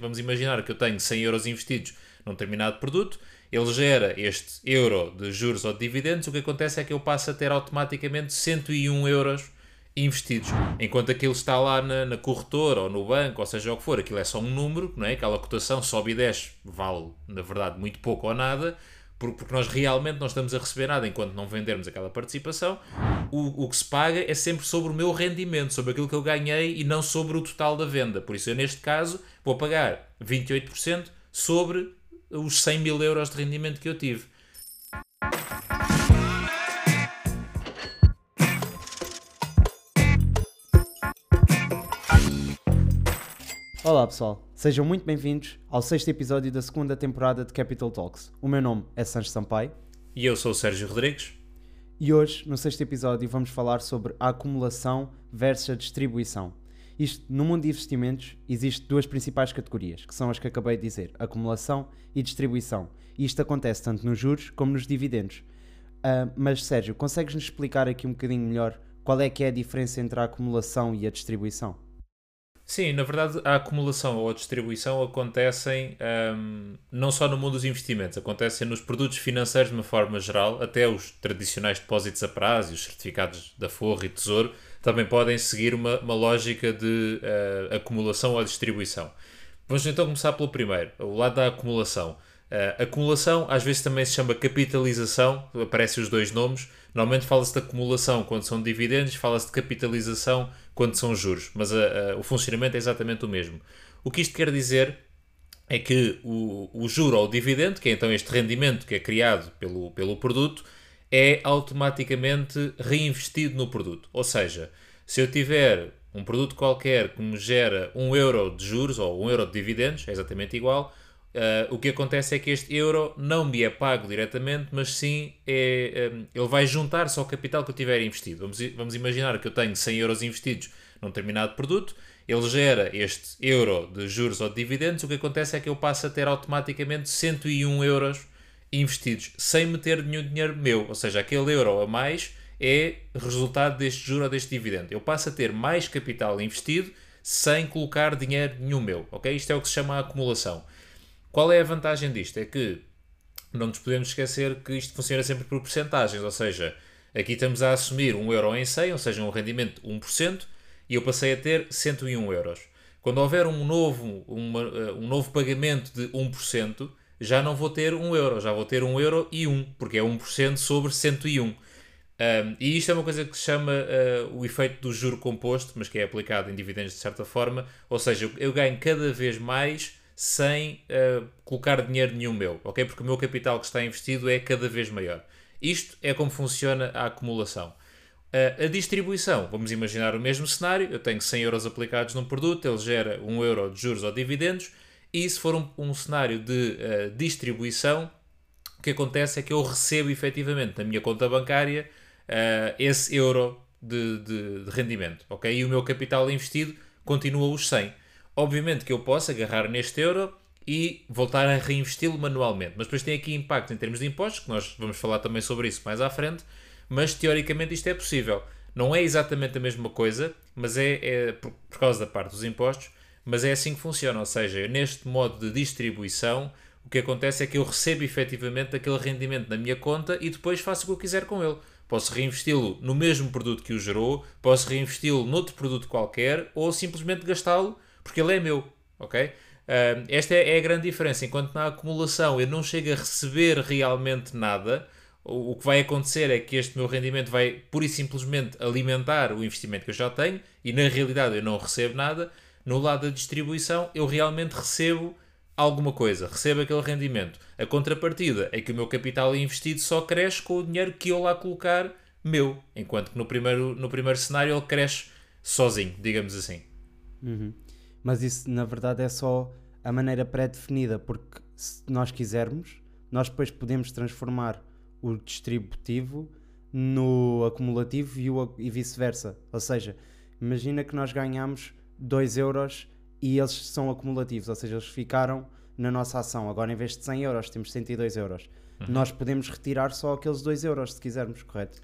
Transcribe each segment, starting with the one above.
Vamos imaginar que eu tenho 100 euros investidos num determinado produto, ele gera este euro de juros ou de dividendos, o que acontece é que eu passo a ter automaticamente 101 euros investidos, enquanto aquilo está lá na, na, corretora ou no banco, ou seja o que for, aquilo é só um número, não é? aquela cotação sobe e desce, vale na verdade muito pouco ou nada, porque nós realmente não estamos a receber nada enquanto não vendermos aquela participação, o, o que se paga é sempre sobre o meu rendimento, sobre aquilo que eu ganhei e não sobre o total da venda. Por isso, eu neste caso vou pagar 28% sobre os 100 mil euros de rendimento que eu tive. Olá pessoal, sejam muito bem-vindos ao sexto episódio da segunda temporada de Capital Talks. O meu nome é Sancho Sampaio. E eu sou o Sérgio Rodrigues. E hoje, no sexto episódio, vamos falar sobre a acumulação versus a distribuição. Isto, no mundo de investimentos, existem duas principais categorias, que são as que acabei de dizer, acumulação e distribuição. E isto acontece tanto nos juros como nos dividendos. Uh, mas, Sérgio, consegues-nos explicar aqui um bocadinho melhor qual é que é a diferença entre a acumulação e a distribuição? Sim, na verdade a acumulação ou a distribuição acontecem um, não só no mundo dos investimentos, acontecem nos produtos financeiros de uma forma geral, até os tradicionais depósitos a prazo e os certificados da Forra e Tesouro também podem seguir uma, uma lógica de uh, acumulação ou distribuição. Vamos então começar pelo primeiro, o lado da acumulação. Uh, acumulação às vezes também se chama capitalização, aparecem os dois nomes. Normalmente fala-se de acumulação quando são dividendos, fala-se de capitalização quando são juros, mas a, a, o funcionamento é exatamente o mesmo. O que isto quer dizer é que o, o juro ou o dividendo, que é então este rendimento que é criado pelo, pelo produto, é automaticamente reinvestido no produto. Ou seja, se eu tiver um produto qualquer que me gera 1 euro de juros ou 1 euro de dividendos, é exatamente igual, uh, o que acontece é que este euro não me é pago diretamente, mas sim é, um, ele vai juntar-se ao capital que eu tiver investido. Vamos, vamos imaginar que eu tenho 100 euros investidos num determinado produto, ele gera este euro de juros ou de dividendos, o que acontece é que eu passo a ter automaticamente 101 euros investidos sem meter nenhum dinheiro meu, ou seja, aquele euro a mais é resultado deste juro ou deste dividendo. Eu passo a ter mais capital investido sem colocar dinheiro nenhum meu, ok? Isto é o que se chama acumulação. Qual é a vantagem disto? É que não nos podemos esquecer que isto funciona sempre por porcentagens, ou seja, aqui estamos a assumir 1 euro em 100, ou seja, um rendimento de 1%, e eu passei a ter 101 euros. Quando houver um novo, uma, um novo pagamento de 1%, já não vou ter 1 euro, já vou ter 1 euro e 1, porque é 1% sobre 101. Um, e isto é uma coisa que se chama uh, o efeito do juro composto, mas que é aplicado em dividendos de certa forma, ou seja, eu ganho cada vez mais sem uh, colocar dinheiro nenhum meu, ok? Porque o meu capital que está investido é cada vez maior. Isto é como funciona a acumulação. Uh, a distribuição, vamos imaginar o mesmo cenário, eu tenho 100 euros aplicados num produto, ele gera 1 euro de juros ou dividendos, e se for um, um cenário de uh, distribuição, o que acontece é que eu recebo efetivamente na minha conta bancária esse euro de, de, de, rendimento, ok? E o meu capital investido continua os 100. Obviamente que eu posso agarrar neste euro e voltar a reinvesti-lo manualmente, mas depois tem aqui impacto em termos de impostos, que nós vamos falar também sobre isso mais à frente, mas teoricamente isto é possível. Não é exatamente a mesma coisa, mas é, é por, por causa da parte dos impostos, mas é assim que funciona, ou seja, neste modo de distribuição, o que acontece é que eu recebo efetivamente aquele rendimento na minha conta e depois faço o que eu quiser com ele. Posso reinvesti-lo no mesmo produto que o gerou, posso reinvesti-lo noutro produto qualquer ou simplesmente gastá-lo porque ele é meu, ok? Uh, esta é, é a grande diferença. Enquanto na acumulação eu não chego a receber realmente nada, o, o que vai acontecer é que este meu rendimento vai pura e simplesmente alimentar o investimento que eu já tenho e na realidade eu não recebo nada no lado da distribuição eu realmente recebo alguma coisa, recebo aquele rendimento. A contrapartida é que o meu capital investido só cresce com o dinheiro que eu lá colocar meu, enquanto que no primeiro, no primeiro cenário ele cresce sozinho, digamos assim. Uhum. Mas isso na verdade é só a maneira pré-definida, porque se nós quisermos, nós depois podemos transformar o distributivo no acumulativo e, e vice-versa. Ou seja, imagina que nós ganhamos 2 euros e eles são acumulativos, ou seja, eles ficaram na nossa ação. Agora, em vez de 100 euros, temos 102 euros. Uhum. Nós podemos retirar só aqueles 2 euros, se quisermos, correto?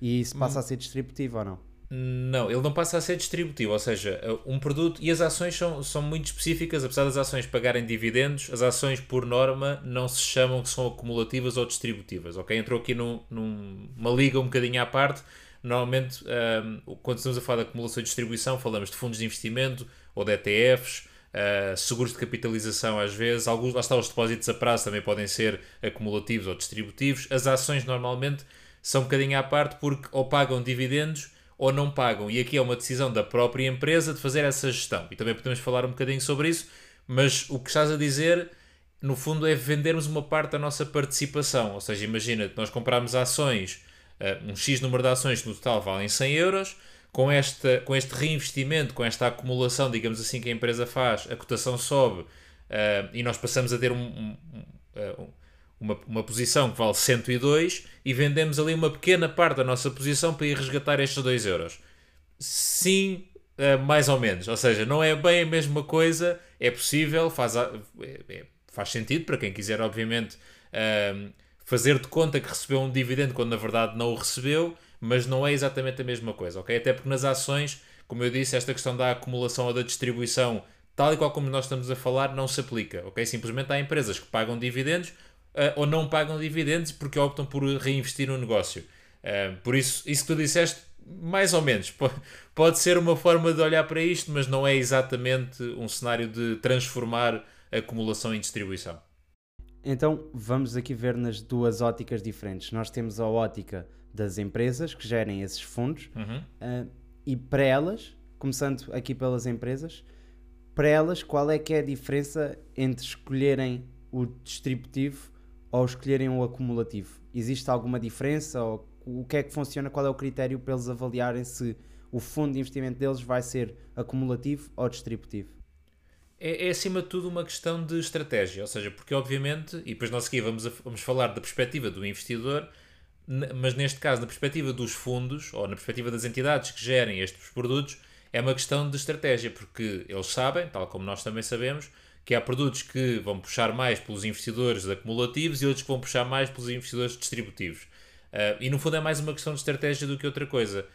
E isso passa hum. a ser distributivo ou não? Não, ele não passa a ser distributivo, ou seja, um produto. E as ações são, são muito específicas, apesar das ações pagarem dividendos, as ações, por norma, não se chamam que são acumulativas ou distributivas, ok? Entrou aqui num, numa liga um bocadinho à parte. Normalmente, um, quando estamos a falar de acumulação e distribuição, falamos de fundos de investimento ou de ETFs, uh, seguros de capitalização, às vezes. Alguns, lá está, os depósitos a prazo também podem ser acumulativos ou distributivos. As ações, normalmente, são um bocadinho à parte porque ou pagam dividendos ou não pagam. E aqui é uma decisão da própria empresa de fazer essa gestão. E também podemos falar um bocadinho sobre isso, mas o que estás a dizer, no fundo, é vendermos uma parte da nossa participação. Ou seja, imagina nós compramos ações, uh, um X número de ações que no total valem 100 euros. Com, esta, com este reinvestimento, com esta acumulação, digamos assim, que a empresa faz, a cotação sobe uh, e nós passamos a ter um, um, um, eh, uma, uma posição que vale 102 e vendemos ali uma pequena parte da nossa posição para ir resgatar estes 2 euros. Sim, uh, mais ou menos. Ou seja, não é bem a mesma coisa, é possível, faz, é, é, faz sentido para quem quiser, obviamente, uh, fazer de conta que recebeu um dividendo quando na verdade não o recebeu, mas não é exatamente a mesma coisa, ok? Até porque nas ações, como eu disse, esta questão da acumulação ou da distribuição, tal e qual como nós estamos a falar, não se aplica, ok? Simplesmente há empresas que pagam dividendos ou não pagam dividendos porque optam por reinvestir no negócio. Uh, por isso, isso que tu disseste, mais ou menos, pode ser uma forma de olhar para isto, mas não é exatamente um cenário de transformar acumulação em distribuição. Então vamos aqui ver nas duas óticas diferentes. Nós temos a ótica das empresas que gerem esses fundos uhum. uh, e para elas, começando aqui pelas empresas, para elas qual é que é a diferença entre escolherem o distributivo ou escolherem o acumulativo? Existe alguma diferença? Ou o que é que funciona? Qual é o critério para eles avaliarem se o fundo de investimento deles vai ser acumulativo ou distributivo? É, é acima de tudo uma questão de estratégia, ou seja, porque obviamente, e depois nós aqui vamos, a, vamos falar da perspectiva do investidor, mas neste caso, na perspectiva dos fundos ou na perspectiva das entidades que gerem estes produtos, é uma questão de estratégia, porque eles sabem, tal como nós também sabemos, que há produtos que vão puxar mais pelos investidores acumulativos e outros que vão puxar mais pelos investidores distributivos. Uh, e no fundo é mais uma questão de estratégia do que outra coisa.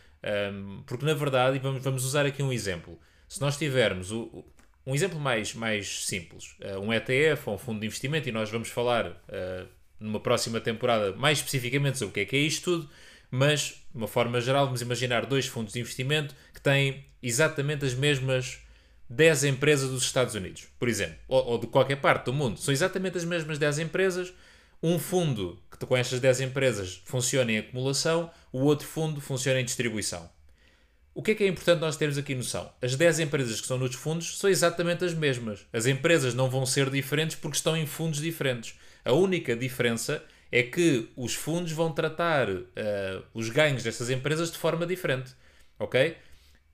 Um, porque na verdade, e vamos, vamos usar aqui um exemplo. Se nós tivermos o, um exemplo mais, mais simples, uh, um ETF ou um fundo de investimento, e nós vamos falar uh, numa próxima temporada mais especificamente sobre o que é que é isto tudo, mas de uma forma geral, vamos imaginar dois fundos de investimento que têm exatamente as mesmas 10 empresas dos Estados Unidos, por exemplo, ou, ou, de qualquer parte do mundo. São exatamente as mesmas 10 empresas. Um fundo que com estas 10 empresas funciona em acumulação, o outro fundo funciona em distribuição. O que é que é importante nós termos aqui noção? As 10 empresas que estão nos fundos são exatamente as mesmas. As empresas não vão ser diferentes porque estão em fundos diferentes. A única diferença é que os fundos vão tratar uh, os ganhos destas empresas de forma diferente. Ok?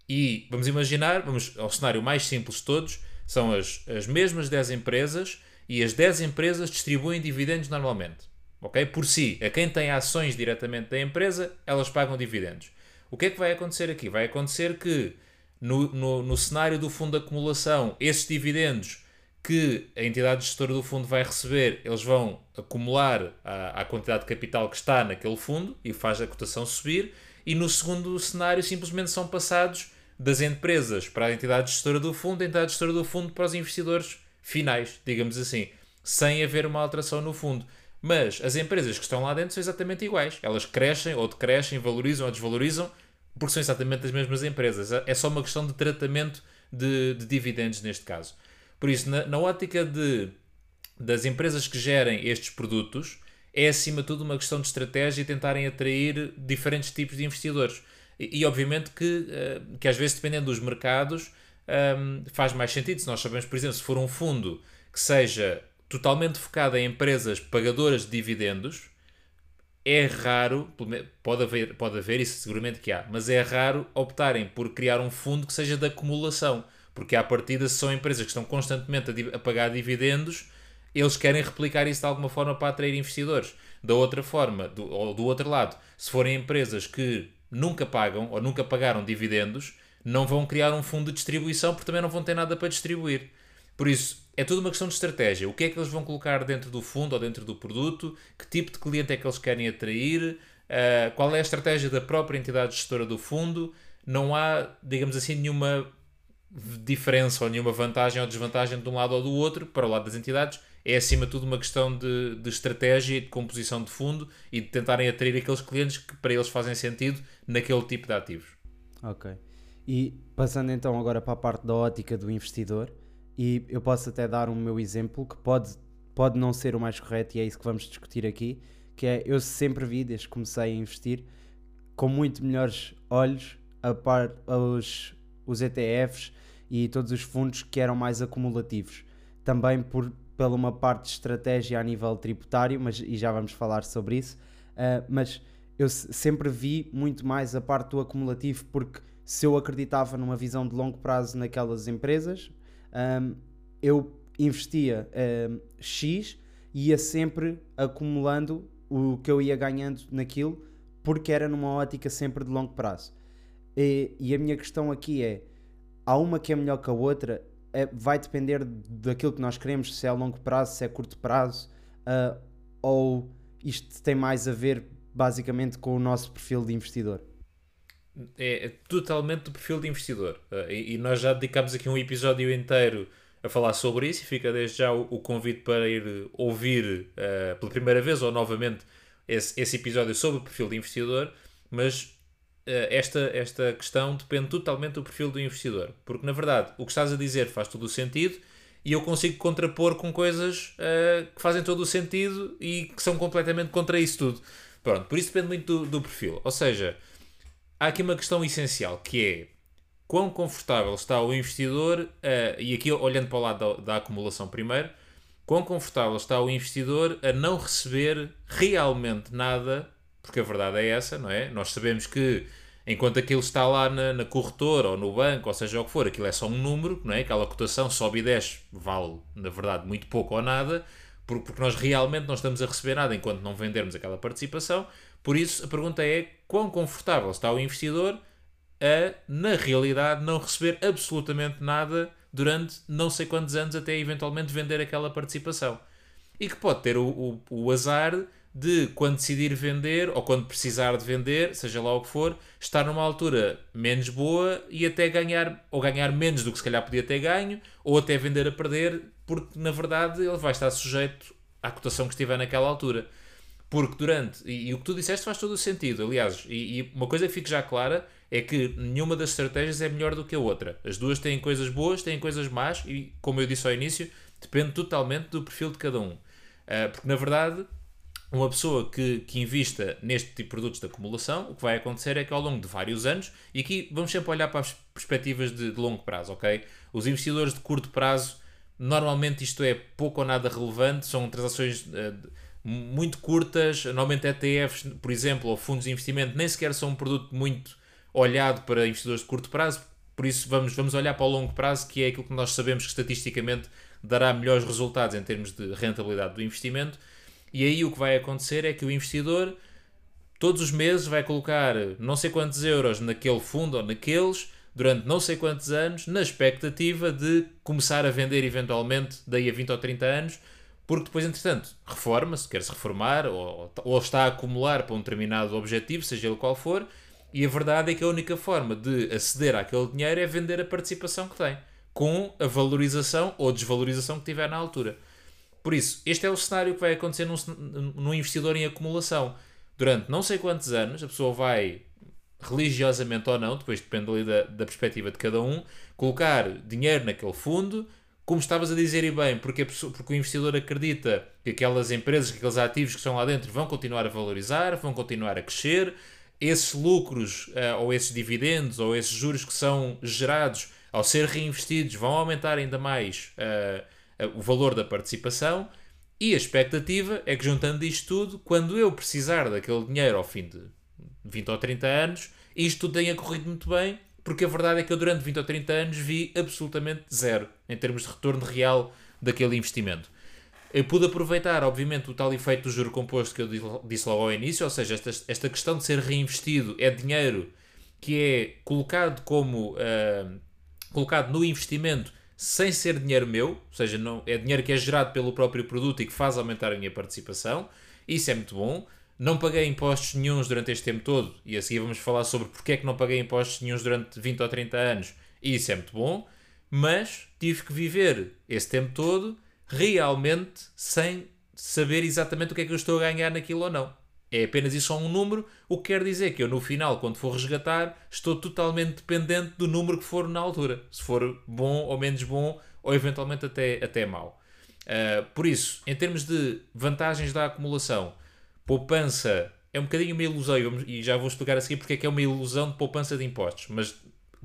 E vamos imaginar, vamos ao cenário mais simples de todos, são as, as mesmas 10 empresas e as 10 empresas distribuem dividendos normalmente. Ok? Por si, a quem tem ações diretamente da empresa, elas pagam dividendos. O que é que vai acontecer aqui? Vai acontecer que no, no, no cenário do fundo de acumulação, esses dividendos que a entidade gestora do fundo vai receber, eles vão acumular a, a quantidade de capital que está naquele fundo e faz a cotação subir. E no segundo cenário, simplesmente são passados das empresas para a entidade gestora do fundo, a entidade gestora do fundo para os investidores finais, digamos assim, sem haver uma alteração no fundo. Mas as empresas que estão lá dentro são exatamente iguais. Elas crescem ou decrescem, valorizam ou desvalorizam, porque são exatamente as mesmas empresas. É só uma questão de tratamento de, de dividendos neste caso. Por isso, na, na ótica de, das empresas que gerem estes produtos, é acima de tudo uma questão de estratégia e tentarem atrair diferentes tipos de investidores. E, e obviamente que, uh, que às vezes, dependendo dos mercados, um, ehm, faz mais sentido. Se nós sabemos, por exemplo, se for um fundo que seja totalmente focado em empresas pagadoras de dividendos, é raro, pode haver, pode haver isso seguramente que há, mas é raro optarem por criar um fundo que seja de acumulação, porque à partida são empresas que estão constantemente a, a pagar dividendos, eles querem replicar isso de alguma forma para atrair investidores. Da outra forma, do, ou do outro lado, se forem empresas que nunca pagam ou nunca pagaram dividendos, não vão criar um fundo de distribuição porque também não vão ter nada para distribuir. Por isso, é tudo uma questão de estratégia. O que é que eles vão colocar dentro do fundo ou dentro do produto? Que tipo de cliente é que eles querem atrair? Uh, qual é a estratégia da própria entidade gestora do fundo? não há, digamos assim, nenhuma diferença ou nenhuma vantagem ou desvantagem de um lado ou do outro para o lado das entidades. É acima de tudo uma questão de, de estratégia e de composição de fundo e de tentarem atrair aqueles clientes que para eles fazem sentido naquele tipo de ativos. Ok. E passando então agora para a parte da ótica do investidor, e eu posso até dar o meu exemplo que pode, pode não ser o mais correto, e é isso que vamos discutir aqui, que é eu sempre vi, desde que comecei a investir, com muito melhores olhos a par, os, os ETFs e todos os fundos que eram mais acumulativos. Também por, pela uma parte de estratégia a nível tributário, mas, e já vamos falar sobre isso, uh, mas eu sempre vi muito mais a parte do acumulativo porque se eu acreditava numa visão de longo prazo naquelas empresas, um, eu investia um, X e ia sempre acumulando o que eu ia ganhando naquilo porque era numa ótica sempre de longo prazo. E, e a minha questão aqui é: há uma que é melhor que a outra, é, vai depender daquilo que nós queremos, se é a longo prazo, se é a curto prazo, uh, ou isto tem mais a ver basicamente com o nosso perfil de investidor? É, é totalmente do perfil de investidor. Uh, e, e, nós já dedicámos aqui um episódio inteiro a falar sobre isso e fica desde já o, o convite para ir ouvir uh, pela primeira vez ou novamente esse, esse episódio sobre o perfil de investidor, mas esta, esta questão depende totalmente do perfil do investidor. Porque, na verdade, o que estás a dizer faz todo o sentido e eu consigo contrapor com coisas uh, que fazem todo o sentido e que são completamente contra isso tudo. Pronto, por isso depende muito do, do perfil. Ou seja, há aqui uma questão essencial que é quão confortável está o investidor, uh, e aqui olhando para o lado da, da acumulação primeiro, quão confortável está o investidor a não receber realmente nada, porque a verdade é essa, não é? Nós sabemos que enquanto aquilo está lá na, na corretora ou no banco, ou seja o que for, aquilo é só um número, não é? Aquela cotação sobe e desce, vale, na verdade, muito pouco ou nada, porque nós realmente não estamos a receber nada enquanto não vendermos aquela participação. Por isso, a pergunta é quão confortável está o investidor a, na realidade, não receber absolutamente nada durante não sei quantos anos até eventualmente vender aquela participação. E que pode ter o, o, o azar de, quando decidir vender ou quando precisar de vender, seja lá o que for, estar numa altura menos boa e até ganhar, ou ganhar menos do que se calhar podia ter ganho, ou até vender a perder, porque na verdade ele vai estar sujeito à cotação que estiver naquela altura. Porque durante, e, e o que tu disseste faz todo o sentido, aliás, e, e uma coisa que fique já clara é que nenhuma das estratégias é melhor do que a outra. As duas têm coisas boas, têm coisas más e, como eu disse ao início, depende totalmente do perfil de cada um. Uh, porque, na verdade, uma pessoa que, que invista neste tipo de produtos de acumulação, o que vai acontecer é que ao longo de vários anos, e aqui vamos sempre olhar para as perspectivas de, de longo prazo, ok? Os investidores de curto prazo, normalmente isto é pouco ou nada relevante, são transações uh, muito curtas, normalmente ETFs, por exemplo, ou fundos de investimento, nem sequer são um produto muito olhado para investidores de curto prazo, por isso vamos, vamos olhar para o longo prazo, que é aquilo que nós sabemos que estatisticamente dará melhores resultados em termos de rentabilidade do investimento. E aí o que vai acontecer é que o investidor todos os meses vai colocar não sei quantos euros naquele fundo ou naqueles durante não sei quantos anos, na expectativa de começar a vender eventualmente daí a 20 ou 30 anos, porque depois, entretanto, reforma-se, quer-se reformar ou, ou está a acumular para um determinado objetivo, seja ele qual for, e a verdade é que a única forma de aceder àquele dinheiro é vender a participação que tem, com a valorização ou desvalorização que tiver na altura. Por isso, este é o cenário que vai acontecer num, num investidor em acumulação. Durante não sei quantos anos, a pessoa vai, religiosamente ou não, depois depende ali da, da perspectiva de cada um, colocar dinheiro naquele fundo, como estavas a dizer e bem, porque, pessoa, porque o investidor acredita que aquelas empresas, que aqueles ativos que estão lá dentro vão continuar a valorizar, vão continuar a crescer, esses lucros uh, ou esses dividendos ou esses juros que são gerados ao ser reinvestidos vão aumentar ainda mais uh, o valor da participação e a expectativa é que juntando isto tudo, quando eu precisar daquele dinheiro ao fim de 20 ou 30 anos, isto tenha corrido muito bem, porque a verdade é que eu durante 20 ou 30 anos vi absolutamente zero em termos de retorno real daquele investimento. Eu pude aproveitar, obviamente, o tal efeito do juro composto que eu disse logo ao início, ou seja, esta, esta questão de ser reinvestido é dinheiro que é colocado como uh, colocado no investimento sem ser dinheiro meu, ou seja, não, é dinheiro que é gerado pelo próprio produto e que faz aumentar a minha participação. Isso é muito bom. não paguei impostos nenhums durante este tempo todo, e a seguir vamos falar sobre porque é que não paguei impostos nenhums durante 20 ou 30 anos, isso é muito bom, mas tive que viver esse tempo todo realmente sem saber exatamente o que é que eu estou a ganhar naquilo ou não. É apenas isso só um número, o que quer dizer que eu no final, quando for resgatar, estou totalmente dependente do número que for na altura. Se for bom ou menos bom, ou eventualmente até, até mau. Uh, por isso, em termos de vantagens da acumulação, poupança é um bocadinho uma ilusão, e já vou explicar a seguir porque é que é uma ilusão de poupança de impostos, mas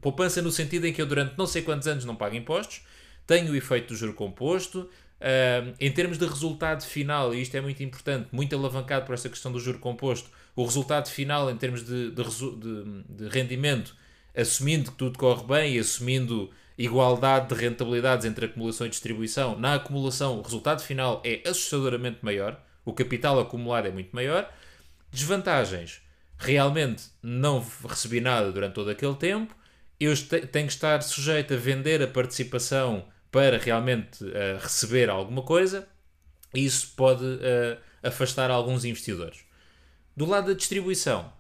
poupança no sentido em que eu durante não sei quantos anos não pago impostos, tenho o efeito do juro composto, Uh, em termos de resultado final, e isto é muito importante, muito alavancado por esta questão do juro composto, o resultado final em termos de, de, de, de rendimento, assumindo que tudo corre bem e assumindo igualdade de rentabilidades entre acumulação e distribuição, na acumulação o resultado final é assustadoramente maior, o capital acumulado é muito maior. Desvantagens, realmente não recebi nada durante todo aquele tempo, eu tenho que estar sujeito a vender a participação para realmente uh, receber alguma coisa, isso pode uh, afastar alguns investidores. Do lado da distribuição,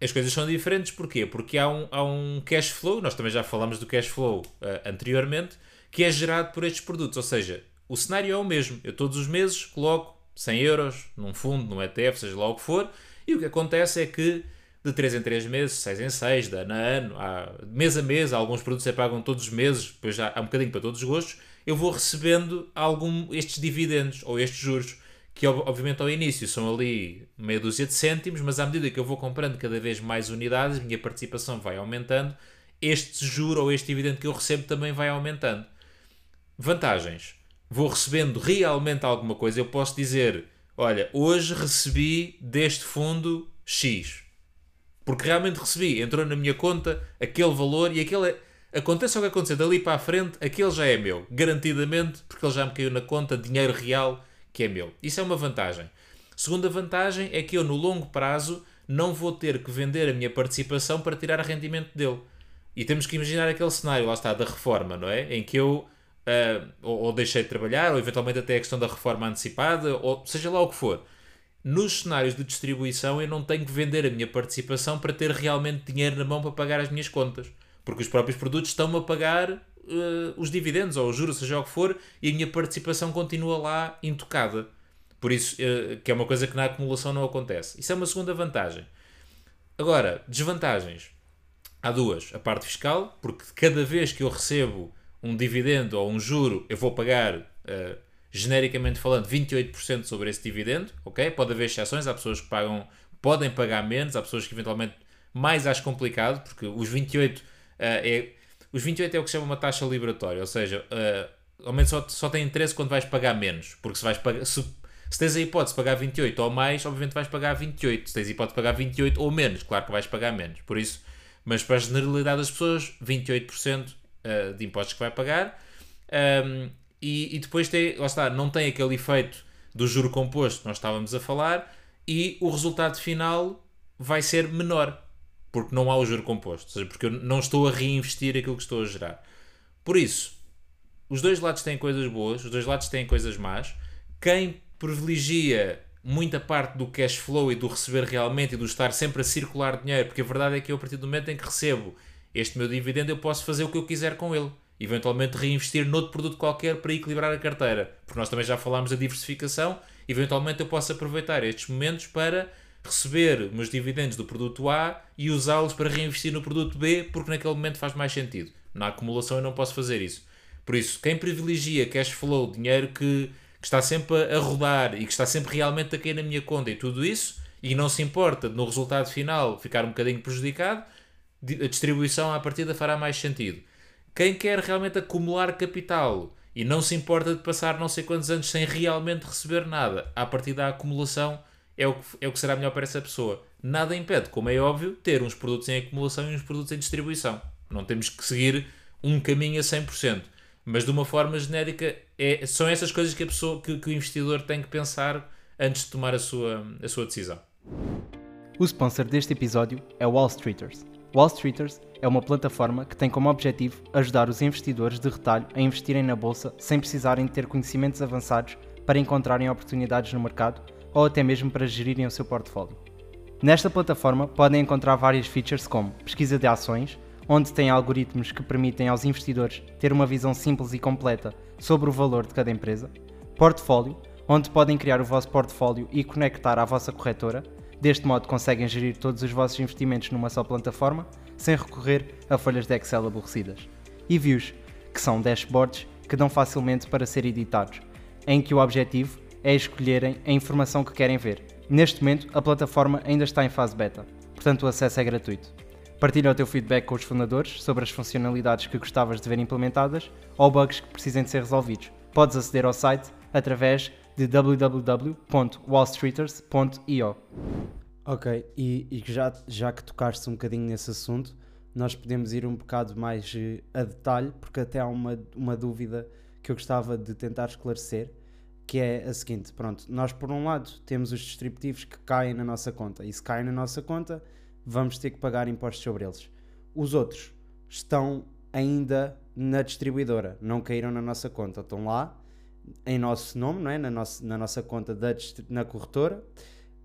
as coisas são diferentes, porquê? Porque há um, há um cash flow, nós também já falamos do cash flow uh, anteriormente, que é gerado por estes produtos, ou seja, o cenário é o mesmo. Eu todos os meses coloco 100 euros num fundo, num ETF, seja lá o que for, e o que acontece é que de 3 em 3 meses, 6 em 6, de ano a ano, há, mês a mês, alguns produtos é pagam todos os meses, depois há, há um bocadinho para todos os gostos, eu vou recebendo algum, estes dividendos ou estes juros que obviamente ao início são ali meia dúzia de cêntimos, mas à medida que eu vou comprando cada vez mais unidades, minha participação vai aumentando, este juro ou este dividendo que eu recebo também vai aumentando. Vantagens. Vou recebendo realmente alguma coisa, eu posso dizer, olha, hoje recebi deste fundo X. Porque realmente recebi, entrou na minha conta aquele valor e aquele é, aconteça o que acontecer dali para a frente, aquele já é meu, garantidamente, porque ele já me caiu na conta dinheiro real que é meu. Isso é uma vantagem. Segunda vantagem é que eu, no longo prazo, não vou ter que vender a minha participação para tirar rendimento dele. E temos que imaginar aquele cenário, lá está, da reforma, não é? Em que eu uh, ou, ou, deixei de trabalhar, ou eventualmente até a questão da reforma antecipada, ou seja lá o que for. Nos cenários de distribuição, eu não tenho que vender a minha participação para ter realmente dinheiro na mão para pagar as minhas contas. Porque os próprios produtos estão-me a pagar uh, os dividendos ou os juros, seja o que for, e a minha participação continua lá intocada. Por isso, uh, que é uma coisa que na acumulação não acontece. Isso é uma segunda vantagem. Agora, desvantagens. Há duas. A parte fiscal, porque cada vez que eu recebo um dividendo ou um juro, eu vou pagar, uh, genericamente falando, 28% sobre esse dividendo, ok? Pode haver exceções, há pessoas que pagam, podem pagar menos, há pessoas que eventualmente mais acho complicado, porque os 28 uh, é os 28 é o que se chama uma taxa liberatória, ou seja, uh, ao menos só, só tem interesse quando vais pagar menos, porque se vais pagar. Se, se tens a hipótese de pagar 28 ou mais, obviamente vais pagar 28. Se tens a hipótese de pagar 28 ou menos, claro que vais pagar menos. Por isso, mas para a generalidade das pessoas, 28% uh, de impostos que vai pagar. Um, e, e, depois tem, lá está, não tem aquele efeito do juro composto que nós estávamos a falar e o resultado final vai ser menor porque não há o juro composto, ou seja, porque eu não estou a reinvestir aquilo que estou a gerar. Por isso, os dois lados têm coisas boas, os dois lados têm coisas más. Quem privilegia muita parte do cash flow e do receber realmente e do estar sempre a circular dinheiro, porque a verdade é que eu, a partir do momento em que recebo este meu dividendo, eu posso fazer o que eu quiser com ele. Eventualmente reinvestir noutro produto qualquer para equilibrar a carteira. Porque nós também já falámos da diversificação. Eventualmente eu posso aproveitar estes momentos para receber meus dividendos do produto A e usá-los para reinvestir no produto B, porque naquele momento faz mais sentido. Na acumulação eu não posso fazer isso. Por isso, quem privilegia cash flow, dinheiro que, que está sempre a rodar e que está sempre realmente a na minha conta e tudo isso, e não se importa no resultado final ficar um bocadinho prejudicado, a distribuição à partida fará mais sentido. Quem quer realmente acumular capital e não se importa de passar não sei quantos anos sem realmente receber nada, à partir da acumulação é o, que, é o que será melhor para essa pessoa. Nada impede, como é óbvio, ter uns produtos em acumulação e uns produtos em distribuição. Não temos que seguir um caminho a 100%. Mas de uma forma genérica, é, são essas coisas que, a pessoa, que, que o investidor tem que pensar antes de tomar a sua, a sua decisão. O sponsor deste episódio é Wall Streeters. Wall Streeters é uma plataforma que tem como objetivo ajudar os investidores de retalho a investirem na bolsa sem precisarem ter conhecimentos avançados para encontrarem oportunidades no mercado ou até mesmo para gerirem o seu portfólio. Nesta plataforma podem encontrar várias features como pesquisa de ações, onde tem algoritmos que permitem aos investidores ter uma visão simples e completa sobre o valor de cada empresa, portfólio, onde podem criar o vosso portfólio e conectar à vossa corretora, deste modo conseguem gerir todos os vossos investimentos numa só plataforma, sem recorrer a folhas de Excel aborrecidas. E views, que são dashboards que dão facilmente para ser editados, em que o objetivo é escolherem a informação que querem ver. Neste momento, a plataforma ainda está em fase beta, portanto o acesso é gratuito. Partilha o teu feedback com os fundadores sobre as funcionalidades que gostavas de ver implementadas ou bugs que precisem de ser resolvidos. Podes aceder ao site através de www.wallstreeters.io. Ok, e, e, já, já que tocaste um bocadinho nesse assunto, nós podemos ir um bocado mais uh, a detalhe, porque até há uma, uma dúvida que eu gostava de tentar esclarecer, que é a seguinte: pronto, nós por um lado temos os distributivos que caem na nossa conta, e se caem na nossa conta, vamos ter que pagar impostos sobre eles. Os outros estão ainda na distribuidora, não caíram na nossa conta, estão lá em nosso nome, não é? na, nossa, na nossa conta da, na corretora,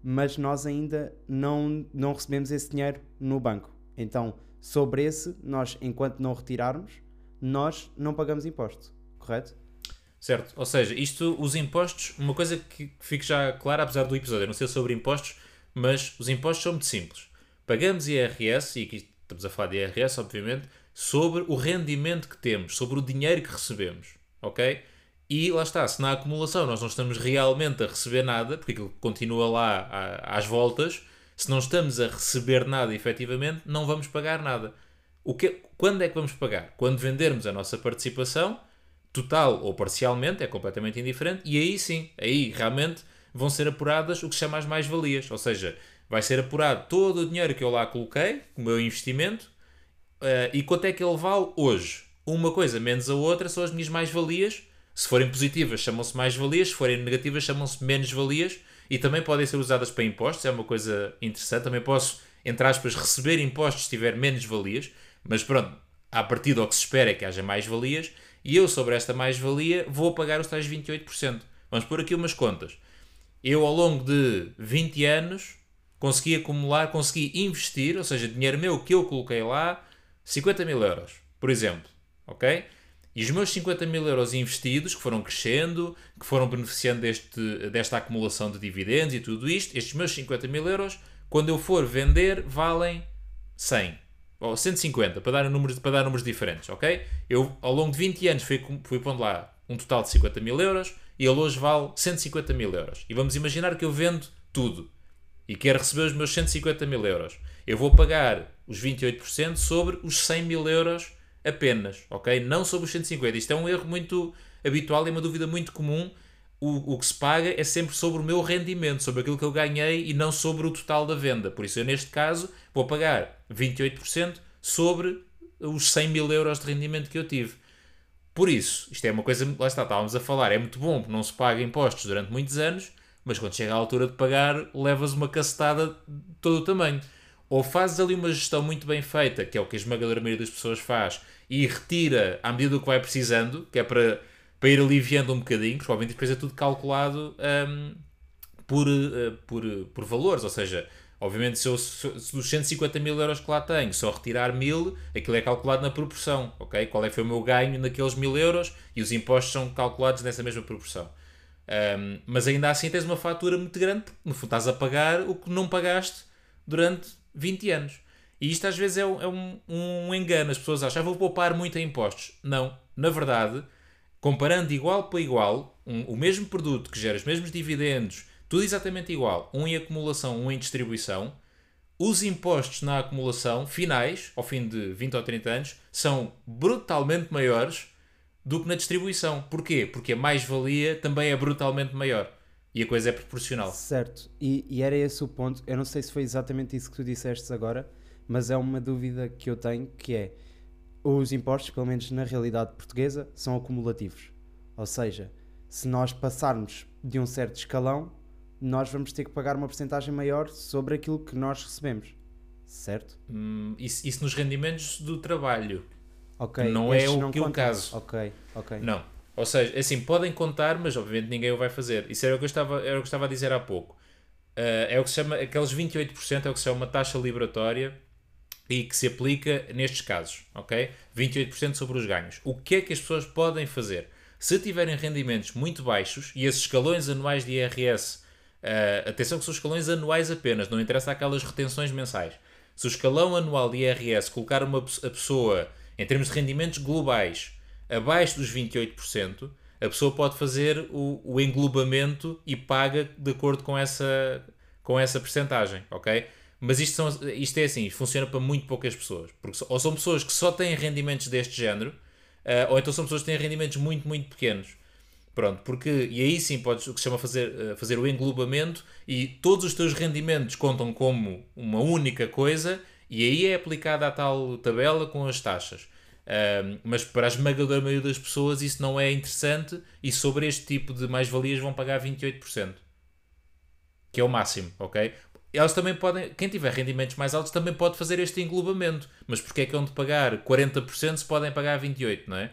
mas nós ainda não, não recebemos esse dinheiro no banco. Então, sobre esse, nós, enquanto não retirarmos, nós não pagamos imposto, correto? Certo, ou seja, isto, os impostos, uma coisa que fique já clara, apesar do episódio não ser sobre impostos, mas os impostos são muito simples. Pagamos IRS, e aqui estamos a falar de IRS, obviamente, sobre o rendimento que temos, sobre o dinheiro que recebemos, ok? E lá está, se na acumulação nós não estamos realmente a receber nada, porque aquilo continua lá às voltas, se não estamos a receber nada efetivamente, não vamos pagar nada. O que, quando é que vamos pagar? Quando vendermos a nossa participação, total ou parcialmente, é completamente indiferente, e aí sim, aí realmente vão ser apuradas o que se chama as mais-valias. Ou seja, vai ser apurado todo o dinheiro que eu lá coloquei, o meu investimento, uh, e quanto é que ele vale hoje. Uma coisa menos a outra são as minhas mais-valias. Se forem positivas, chamam-se mais-valias, se forem negativas, chamam-se menos-valias e também podem ser usadas para impostos, é uma coisa interessante. Também posso, entre aspas, receber impostos se tiver menos valias, mas pronto, a partir do que se espera é que haja mais valias, e eu sobre esta mais-valia vou pagar os tais 28%. Vamos pôr aqui umas contas. Eu, ao longo de 20 anos, consegui acumular, consegui investir, ou seja, dinheiro meu que eu coloquei lá, 50 mil euros, por exemplo. Ok? E os meus 50 mil euros investidos, que foram crescendo, que foram beneficiando deste, desta acumulação de dividendos e tudo isto, estes meus 50 mil euros, quando eu for vender, valem 100 ou 150, para dar, números, para dar números diferentes, ok? Eu, ao longo de 20 anos, fui, fui pondo lá um total de 50 mil euros e ele hoje vale 150 mil euros. E vamos imaginar que eu vendo tudo e quero receber os meus 150 mil euros. Eu vou pagar os 28% sobre os 100 mil euros apenas, ok? Não sobre os 150. Isto é um erro muito habitual e uma dúvida muito comum. O, o que se paga é sempre sobre o meu rendimento, sobre aquilo que eu ganhei e não sobre o total da venda. Por isso, eu neste caso vou pagar 28% sobre os 100 mil euros de rendimento que eu tive. Por isso, isto é uma coisa, lá está, estávamos a falar, é muito bom que não se paga impostos durante muitos anos, mas quando chega a altura de pagar, levas uma cacetada de todo o tamanho. Ou fazes ali uma gestão muito bem feita, que é o que a esmagadora maioria das pessoas faz, e retira à medida do que vai precisando, que é para, para ir aliviando um bocadinho, porque obviamente depois é tudo calculado um, por, uh, por, por valores, ou seja, obviamente se, eu, se dos 150 mil euros que lá tenho, só retirar mil, aquilo é calculado na proporção, ok? Qual é que foi o meu ganho naqueles mil euros e os impostos são calculados nessa mesma proporção. Um, mas ainda assim tens uma fatura muito grande, porque no fundo estás a pagar o que não pagaste durante 20 anos. E isto às vezes é um, é um, um engano. As pessoas acham, ah, vou poupar muito em impostos. Não. Na verdade, comparando igual para igual, um, o mesmo produto que gera os mesmos dividendos, tudo exatamente igual, um em acumulação, um em distribuição, os impostos na acumulação finais, ao fim de 20 ou 30 anos, são brutalmente maiores do que na distribuição. Porquê? Porque a mais-valia também é brutalmente maior. E a coisa é proporcional. Certo. E, e, era esse o ponto. Eu não sei se foi exatamente isso que tu disseste agora, mas é uma dúvida que eu tenho que é os impostos, pelo menos na realidade portuguesa, são acumulativos. Ou seja, se nós passarmos de um certo escalão, nós vamos ter que pagar uma porcentagem maior sobre aquilo que nós recebemos. Certo? Hum, isso, isso, nos rendimentos do trabalho. Ok. Não é o, não que o caso. Ok, ok. Não. Ou seja, assim, podem contar, mas obviamente ninguém o vai fazer. Isso era o que eu estava, era o que estava a dizer há pouco. Uh, é o que se chama, aqueles 28% é o que se chama uma taxa liberatória e que se aplica nestes casos, ok? 28% sobre os ganhos. O que é que as pessoas podem fazer? Se tiverem rendimentos muito baixos e esses escalões anuais de IRS, uh, atenção que são escalões anuais apenas, não interessa aquelas retenções mensais. Se o escalão anual de IRS colocar uma, a pessoa em termos de rendimentos globais abaixo dos 28%, a pessoa pode fazer o, o englobamento e paga de acordo com essa, com essa percentagem, ok? Mas isto, são, isto é assim, funciona para muito poucas pessoas. Porque ou são pessoas que só têm rendimentos deste género, uh, ou então são pessoas que têm rendimentos muito, muito pequenos. Pronto, porque, e aí sim podes, o que se chama fazer, uh, fazer o englobamento, e todos os teus rendimentos contam como uma única coisa, e aí é aplicada a tal tabela com as taxas. Um, mas para a esmagadora maioria das pessoas isso não é interessante e sobre este tipo de mais-valias vão pagar 28%. Que é o máximo, ok? Elas também podem, quem tiver rendimentos mais altos também pode fazer este englobamento. Mas porque é que é de pagar 40% se podem pagar 28%, não é?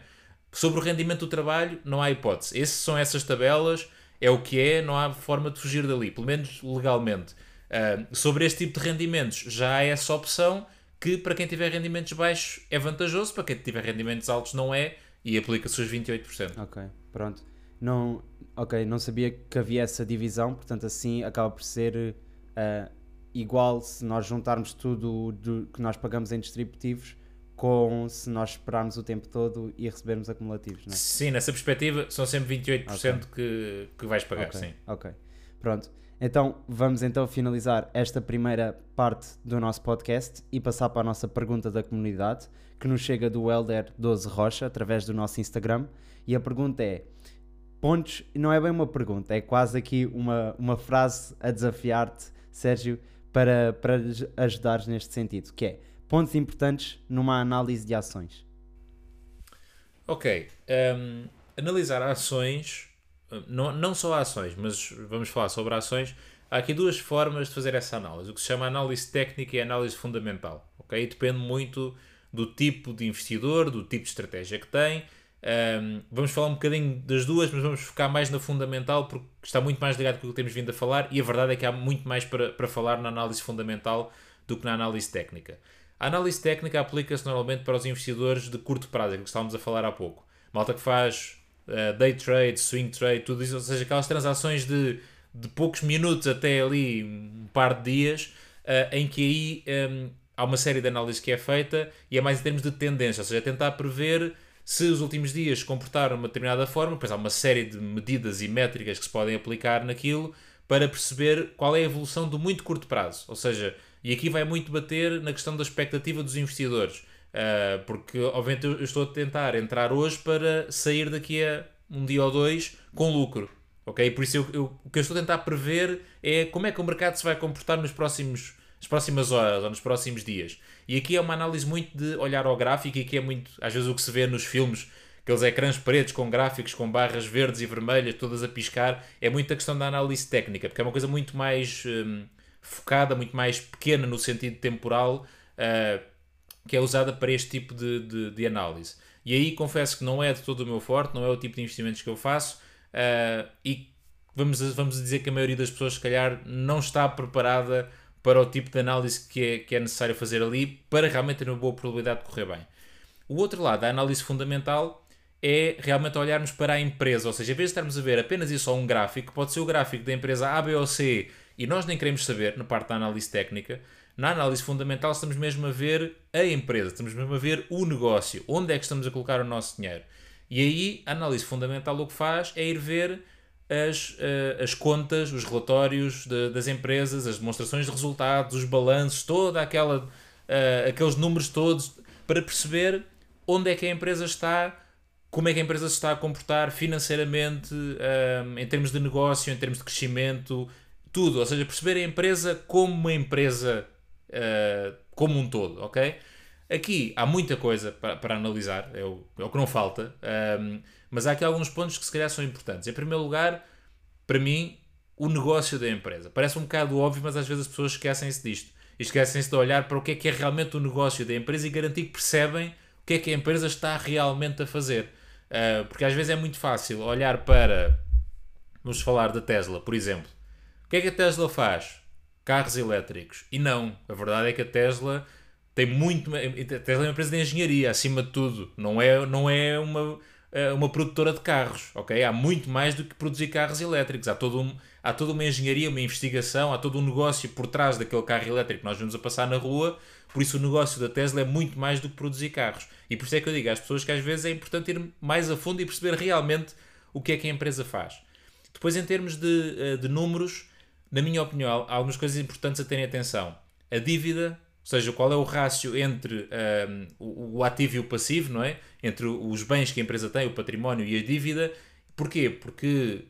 Sobre o rendimento do trabalho não há hipótese. Essas são essas tabelas, é o que é, não há forma de fugir dali, pelo menos legalmente. Uh, sobre este tipo de rendimentos já há essa opção que para quem tiver rendimentos baixos é vantajoso, para quem tiver rendimentos altos não é e aplica-se os 28%. Ok, pronto. Não, ok, não sabia que havia essa divisão, portanto assim acaba por ser uh, igual se nós juntarmos tudo do, que nós pagamos em distributivos com se nós esperarmos o tempo todo e recebermos acumulativos, não é? Sim, nessa perspectiva são sempre 28% okay. que, que vais pagar, okay. sim. Ok, pronto. Então vamos então finalizar esta primeira parte do nosso podcast e passar para a nossa pergunta da comunidade, que nos chega do Elder 12 Rocha, através do nosso Instagram. E a pergunta é: pontos, não é bem uma pergunta, é quase aqui uma, uma frase a desafiar-te, Sérgio, para, para ajudares neste sentido, que é pontos importantes numa análise de ações. Ok. Um, analisar ações não, não só ações, mas vamos falar sobre ações. Há aqui duas formas de fazer essa análise. O que se chama análise técnica e análise fundamental. Okay? depende muito do tipo de investidor, do tipo de estratégia que tem. Um, vamos falar um bocadinho das duas, mas vamos focar mais na fundamental porque está muito mais ligado com o que temos vindo a falar e a verdade é que há muito mais para, para falar na análise fundamental do que na análise técnica. A análise técnica aplica-se normalmente para os investidores de curto prazo, é que estávamos a falar há pouco. Malta que faz uh, day trade, swing trade, tudo isso, ou seja, aquelas transações de, de poucos minutos até ali um par de dias, uh, em que aí um, ehm, há uma série de análises que é feita e é mais em termos de tendência, ou seja, tentar prever se os últimos dias se comportaram de uma determinada forma, depois há uma série de medidas e métricas que se podem aplicar naquilo para perceber qual é a evolução do muito curto prazo. Ou seja, e aqui vai muito bater na questão da expectativa dos investidores. Uh, porque, obviamente, eu estou a tentar entrar hoje para sair daqui a um dia ou dois com lucro. Ok? Por isso, eu, eu, o que eu estou a tentar prever é como é que o mercado se vai comportar nos próximos, nas próximas horas ou nos próximos dias. E aqui é uma análise muito de olhar ao gráfico, e aqui é muito, às vezes, o que se vê nos filmes, aqueles ecrãs pretos com gráficos com barras verdes e vermelhas todas a piscar, é muito a questão da análise técnica, porque é uma coisa muito mais hum, focada, muito mais pequena no sentido temporal. Uh, que é usada para este tipo de, de, de, análise. E aí confesso que não é de todo o meu forte, não é o tipo de investimentos que eu faço uh, e vamos, vamos dizer que a maioria das pessoas, se calhar, não está preparada para o tipo de análise que é, que é necessário fazer ali para realmente ter uma boa probabilidade de correr bem. O outro lado, a análise fundamental, é realmente olharmos para a empresa, ou seja, em vez de estarmos a ver apenas e só um gráfico, pode ser o gráfico da empresa A, B ou C e nós nem queremos saber, na parte da análise técnica, na análise fundamental estamos mesmo a ver a empresa, estamos mesmo a ver o negócio, onde é que estamos a colocar o nosso dinheiro. E aí a análise fundamental o que faz é ir ver as, uh, as contas, os relatórios de, das empresas, as demonstrações de resultados, os balanços, toda aquela uh, aqueles números todos para perceber onde é que a empresa está, como é que a empresa se está a comportar financeiramente, um, eh, em termos de negócio, em termos de crescimento, tudo. Ou seja, perceber a empresa como uma empresa uh, como um todo, ok? Aqui há muita coisa para, para analisar, é o, é o que não falta, um, mas há aqui alguns pontos que se calhar são importantes. Em primeiro lugar, para mim, o negócio da empresa. Parece um bocado óbvio, mas às vezes as pessoas esquecem-se disto. E esquecem-se de olhar para o que é que é realmente o negócio da empresa e garantir que percebem o que é que a empresa está realmente a fazer. Uh, porque às vezes é muito fácil olhar para. Vamos falar da Tesla, por exemplo. O que é que a Tesla faz? Carros elétricos. E não. A verdade é que a Tesla tem muito. Tesla é uma empresa de engenharia, acima de tudo. Não é, não é uma, é uma produtora de carros, ok? Há muito mais do que produzir carros elétricos. Há, todo um, há toda uma engenharia, uma investigação, há todo um negócio por trás daquele carro elétrico que nós vamos a passar na rua. Por isso, o negócio da Tesla é muito mais do que produzir carros. E por isso é que eu digo às pessoas que às vezes é importante ir mais a fundo e perceber realmente o que é que a empresa faz. Depois, em termos de, eh, de números, na minha opinião, há algumas coisas importantes a terem atenção. A dívida, ou seja, qual é o rácio entre um, o, ativo e o passivo, não é? Entre os bens que a empresa tem, o património e a dívida. Porquê? Porque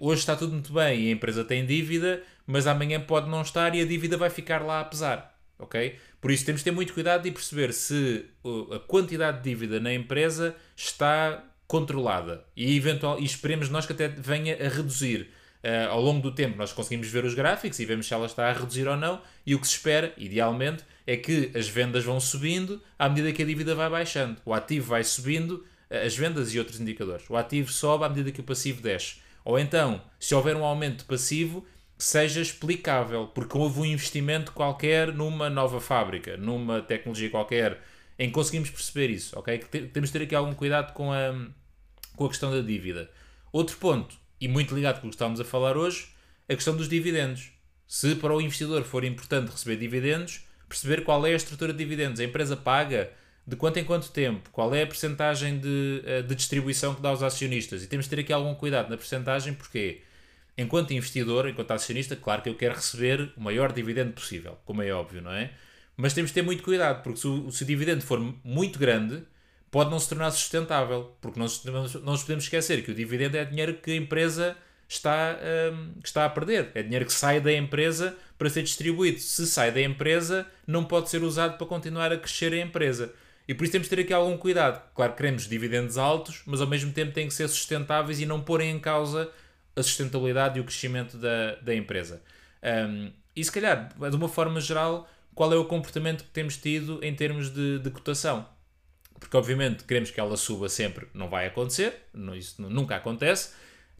hoje está tudo muito bem e a empresa tem dívida, mas amanhã pode não estar e a dívida vai ficar lá a pesar. Ok? Por isso temos de ter muito cuidado e perceber se a quantidade de dívida na empresa está controlada e, eventual, e esperemos nós que até venha a reduzir. Uh, ao longo do tempo nós conseguimos ver os gráficos e vemos se ela está a reduzir ou não e o que se espera, idealmente, é que as vendas vão subindo à medida que a dívida vai baixando. O ativo vai subindo, uh, as vendas e outros indicadores. O ativo sobe à medida que o passivo desce. Ou então, se houver um aumento de passivo, seja explicável, porque houve um investimento qualquer numa nova fábrica, numa tecnologia qualquer, em que conseguimos perceber isso, ok? Que temos de ter aqui algum cuidado com a, com a questão da dívida. Outro ponto, e muito ligado com o que estamos a falar hoje, a questão dos dividendos. Se para o investidor for importante receber dividendos, perceber qual é a estrutura de dividendos. A empresa paga de quanto em quanto tempo, qual é a percentagem de, eh, de distribuição que dá aos acionistas. E temos de ter aqui algum cuidado na percentagem, porque enquanto investidor, enquanto acionista, claro que eu quero receber o maior dividendo possível, como é óbvio, não é? Mas temos de ter muito cuidado, porque se o, se o dividendo for muito grande, pode não se tornar sustentável, porque não, não nos podemos esquecer que o dividendo é dinheiro que a empresa está, um, está a perder, é dinheiro que sai da empresa para ser distribuído. Se sai da empresa, não pode ser usado para continuar a crescer a empresa. E por isso temos de ter aqui algum cuidado. Claro que queremos dividendos altos, mas ao mesmo tempo têm que ser sustentáveis e não porem em causa a sustentabilidade e o crescimento da, da empresa. Um, e se calhar, de uma forma geral, qual é o comportamento que temos tido em termos de, de cotação? Porque, obviamente, queremos que ela suba sempre, não vai acontecer, isso nunca acontece.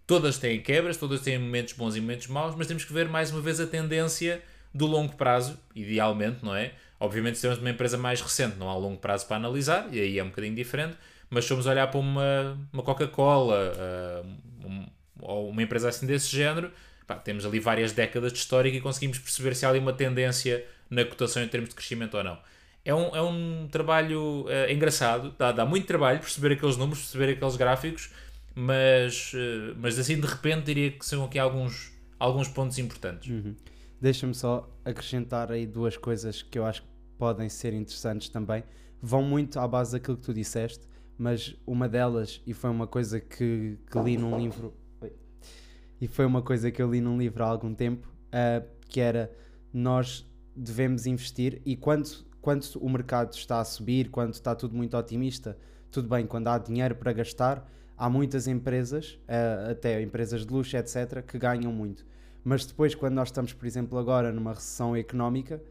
Todas têm quebras, todas têm momentos bons e momentos maus, mas temos que ver mais uma vez a tendência do longo prazo, idealmente, não é? Obviamente, se temos uma empresa mais recente, não há longo prazo para analisar, e aí é um bocadinho diferente, mas se formos olhar para uma, uma Coca-Cola uh, um, ou uma empresa assim desse género, pá, temos ali várias décadas de história e conseguimos perceber se há ali uma tendência na cotação em termos de crescimento ou não. É um, é um trabalho uh, engraçado, dá, dá muito trabalho perceber aqueles números, perceber aqueles gráficos, mas, uh, mas assim de repente diria que são aqui alguns, alguns pontos importantes. Uhum. Deixa-me só acrescentar aí duas coisas que eu acho que podem ser interessantes também. Vão muito à base daquilo que tu disseste, mas uma delas, e foi uma coisa que, que li num livro, e foi uma coisa que eu li num livro há algum tempo, uh, que era nós devemos investir e quando, quando o mercado está a subir, quando está tudo muito otimista, tudo bem, quando há dinheiro para gastar, há muitas empresas, uh, até empresas de luxo, etc., que ganham muito. Mas depois, quando nós estamos, por exemplo, agora numa recessão económica,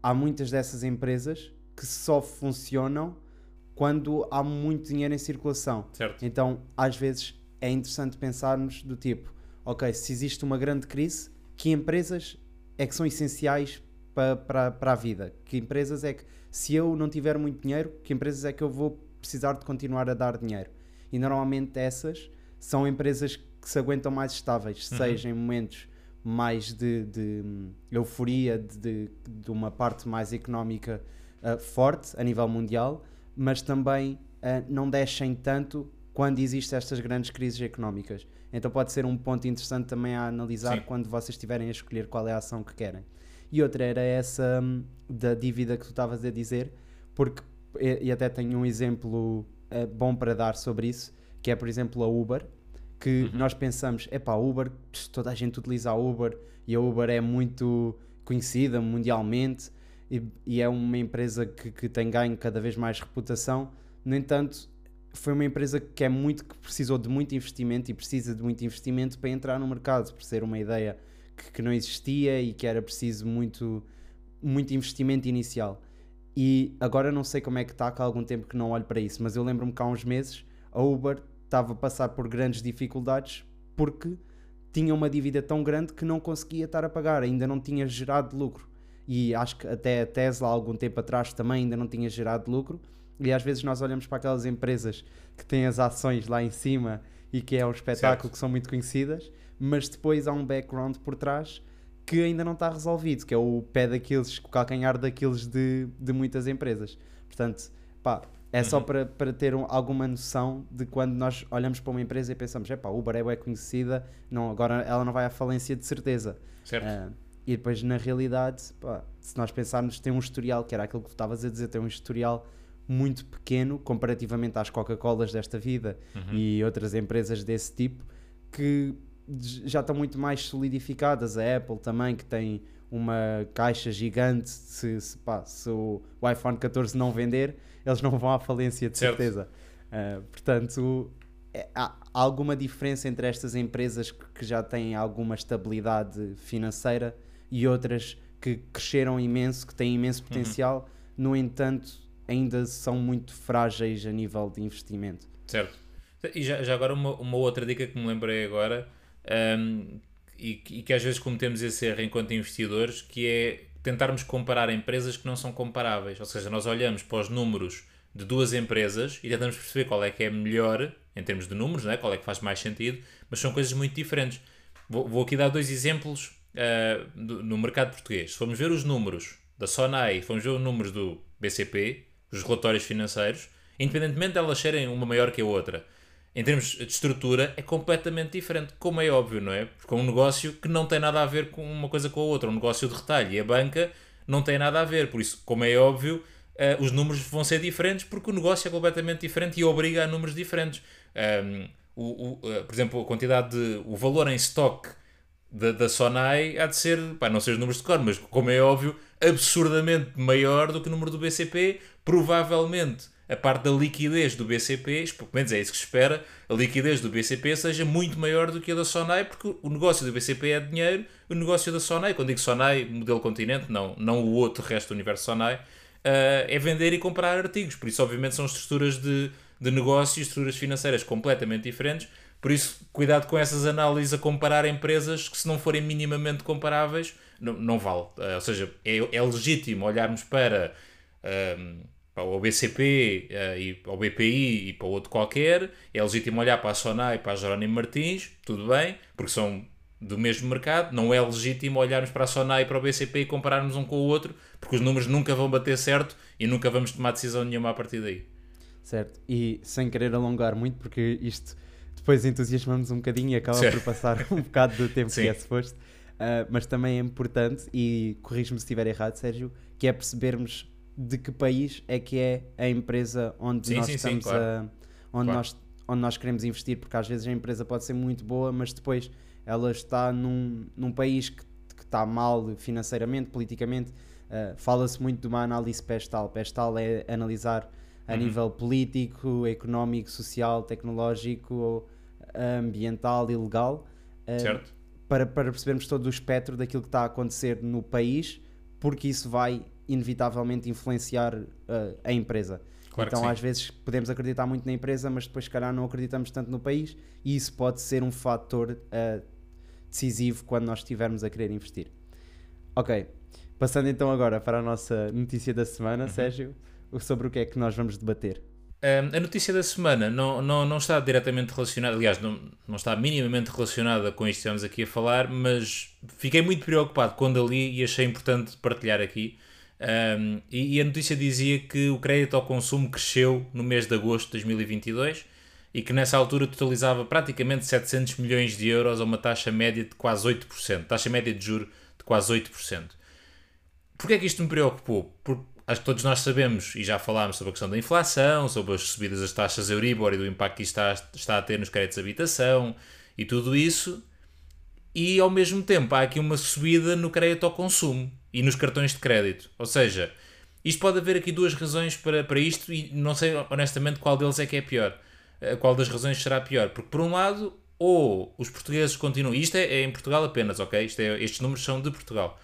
há muitas dessas empresas que só funcionam quando há muito dinheiro em circulação. Certo. Então, às vezes, é interessante pensarmos do tipo, ok, se existe uma grande crise, que empresas é que são essenciais para, para, para a vida? Que empresas é que, se eu não tiver muito dinheiro, que empresas é que eu vou precisar de continuar a dar dinheiro? E normalmente essas são empresas que se aguentam mais estáveis, uhum. seja em momentos mais de, de euforia, de, de, uma parte mais económica uh, forte a nível mundial, mas também uh, não descem tanto quando existem estas grandes crises económicas. Então pode ser um ponto interessante também a analisar Sim. quando vocês estiverem a escolher qual é a ação que querem. E outra era essa um, da dívida que tu estavas a dizer, porque, e até tenho um exemplo uh, bom para dar sobre isso, que é, por exemplo, a Uber, que uhum. nós pensamos, é pá, Uber, toda a gente utiliza a Uber e a Uber é muito conhecida mundialmente e, e é uma empresa que, que, tem ganho cada vez mais reputação. No entanto, foi uma empresa que é muito que precisou de muito investimento e precisa de muito investimento para entrar no mercado, por ser uma ideia que, que não existia e que era preciso muito, muito investimento inicial. E agora não sei como é que está, que há algum tempo que não olho para isso, mas eu lembro-me que há uns meses a Uber estava a passar por grandes dificuldades porque tinha uma dívida tão grande que não conseguia estar a pagar, ainda não tinha gerado lucro. E acho que até a Tesla, há algum tempo atrás, também ainda não tinha gerado lucro. E às vezes nós olhamos para aquelas empresas que têm as ações lá em cima e que é um espetáculo certo. que são muito conhecidas, mas depois há um background por trás que ainda não está resolvido, que é o pé daqueles, o calcanhar daqueles de, de muitas empresas. Portanto, pá, é uhum. só para, para ter um, alguma noção de quando nós olhamos para uma empresa e pensamos, é pá, Uber é conhecida, não, agora ela não vai à falência de certeza. Certo. Uh, e depois, na realidade, pá, se nós pensarmos, tem um historial, que era aquilo que estavas a dizer, tem um historial muito pequeno comparativamente às Coca-Colas desta vida uhum. e outras empresas desse tipo que já estão muito mais solidificadas. A Apple também, que tem uma caixa gigante, se, se, pá, se o, iPhone 14 não vender, eles não vão à falência, de certo. certeza. Uh, portanto, é, há alguma diferença entre estas empresas que já têm alguma estabilidade financeira e outras que cresceram imenso, que têm imenso uhum. potencial, uhum. no entanto, ainda são muito frágeis a nível de investimento. Certo. E já, já agora uma, uma outra dica que me lembrei agora, um, e, e, que às vezes cometemos esse erro enquanto investidores, que é tentarmos comparar empresas que não são comparáveis. Ou seja, nós olhamos para os números de duas empresas e tentamos perceber qual é que é melhor em termos de números, né? qual é que faz mais sentido, mas são coisas muito diferentes. Vou, vou aqui dar dois exemplos uh, do, no mercado português. Se formos ver os números da Sonai, formos ver os números do BCP, os relatórios financeiros, independentemente de elas serem uma maior que a outra, em termos de estrutura, é completamente diferente, como é óbvio, não é? Porque é um negócio que não tem nada a ver com uma coisa com a outra, um negócio de retalho e a banca não tem nada a ver, por isso, como é óbvio, uh, os números vão ser diferentes porque o negócio é completamente diferente e obriga a números diferentes. Um, o, o uh, por exemplo, a quantidade de. o valor em stock da, da Sonai há de ser, pá, não sei os números de cor, mas como é óbvio, absurdamente maior do que o número do BCP, provavelmente a parte da liquidez do BCP, pelo menos é isso que se espera, a liquidez do BCP seja muito maior do que a da Sonai, porque o negócio do BCP é dinheiro, o negócio da Sonai, quando digo Sonai, modelo continente, não, não o outro resto do universo Sonai, uh, é vender e comprar artigos. Por isso, obviamente, são estruturas de, de negócio, estruturas financeiras completamente diferentes. Por isso, cuidado com essas análises a comparar empresas que, se não forem minimamente comparáveis, não, não vale. Uh, ou seja, é, é legítimo olharmos para. Um, para o BCP uh, eh, e para o BPI e para o outro qualquer, é legítimo olhar para a Sonai e para a Jerónimo Martins, tudo bem, porque são do mesmo mercado, não é legítimo olharmos para a Sonai e para o BCP e compararmos um com o outro, porque os números nunca vão bater certo e nunca vamos tomar decisão nenhuma a partir daí. Certo, e sem querer alongar muito, porque isto depois entusiasmamos um bocadinho e acaba Sim. por passar um bocado do tempo Sim. que é suposto, uh, mas também é importante, e corrijo-me se estiver errado, Sérgio, que é percebermos de que país é que é a empresa onde sim, nós sim, estamos sim, claro. a, onde, claro. nós, onde nós queremos investir, porque às vezes a empresa pode ser muito boa, mas depois ela está num, num país que, que está mal financeiramente, politicamente. Uh, Fala-se muito de uma análise pestal. Pestal é analisar a uhum. nível político, económico, social, tecnológico, ambiental e legal. Uh, para, para percebermos todo o espectro daquilo que está a acontecer no país, porque isso vai inevitavelmente influenciar uh, a empresa. Claro então, às vezes, podemos acreditar muito na empresa, mas depois, se calhar, não acreditamos tanto no país, e isso pode ser um fator uh, decisivo quando nós estivermos a querer investir. Ok, passando então agora para a nossa notícia da semana, uhum. Sérgio, sobre o que é que nós vamos debater. Um, a notícia da semana não, não, não está diretamente relacionada, aliás, não, não está minimamente relacionada com isto que estamos aqui a falar, mas fiquei muito preocupado quando a li e achei importante partilhar aqui. Um, e, e, a notícia dizia que o crédito ao consumo cresceu no mês de agosto de 2022 e que nessa altura totalizava praticamente 700 milhões de euros a uma taxa média de quase 8%, taxa média de juro de quase 8%. Porquê é que isto me preocupou? Porque acho que todos nós sabemos e já falámos sobre a questão da inflação, sobre as subidas das taxas Euribor e do impacto que isto está, está a ter nos créditos de habitação e tudo isso, e ao mesmo tempo há aqui uma subida no crédito ao consumo e nos cartões de crédito. Ou seja, isto pode haver aqui duas razões para, para isto e não sei honestamente qual deles é que é pior. Eh, qual das razões será pior? Porque por um lado, ou os portugueses continuam. Isto é, é em Portugal apenas, ok? É, estes números são de Portugal.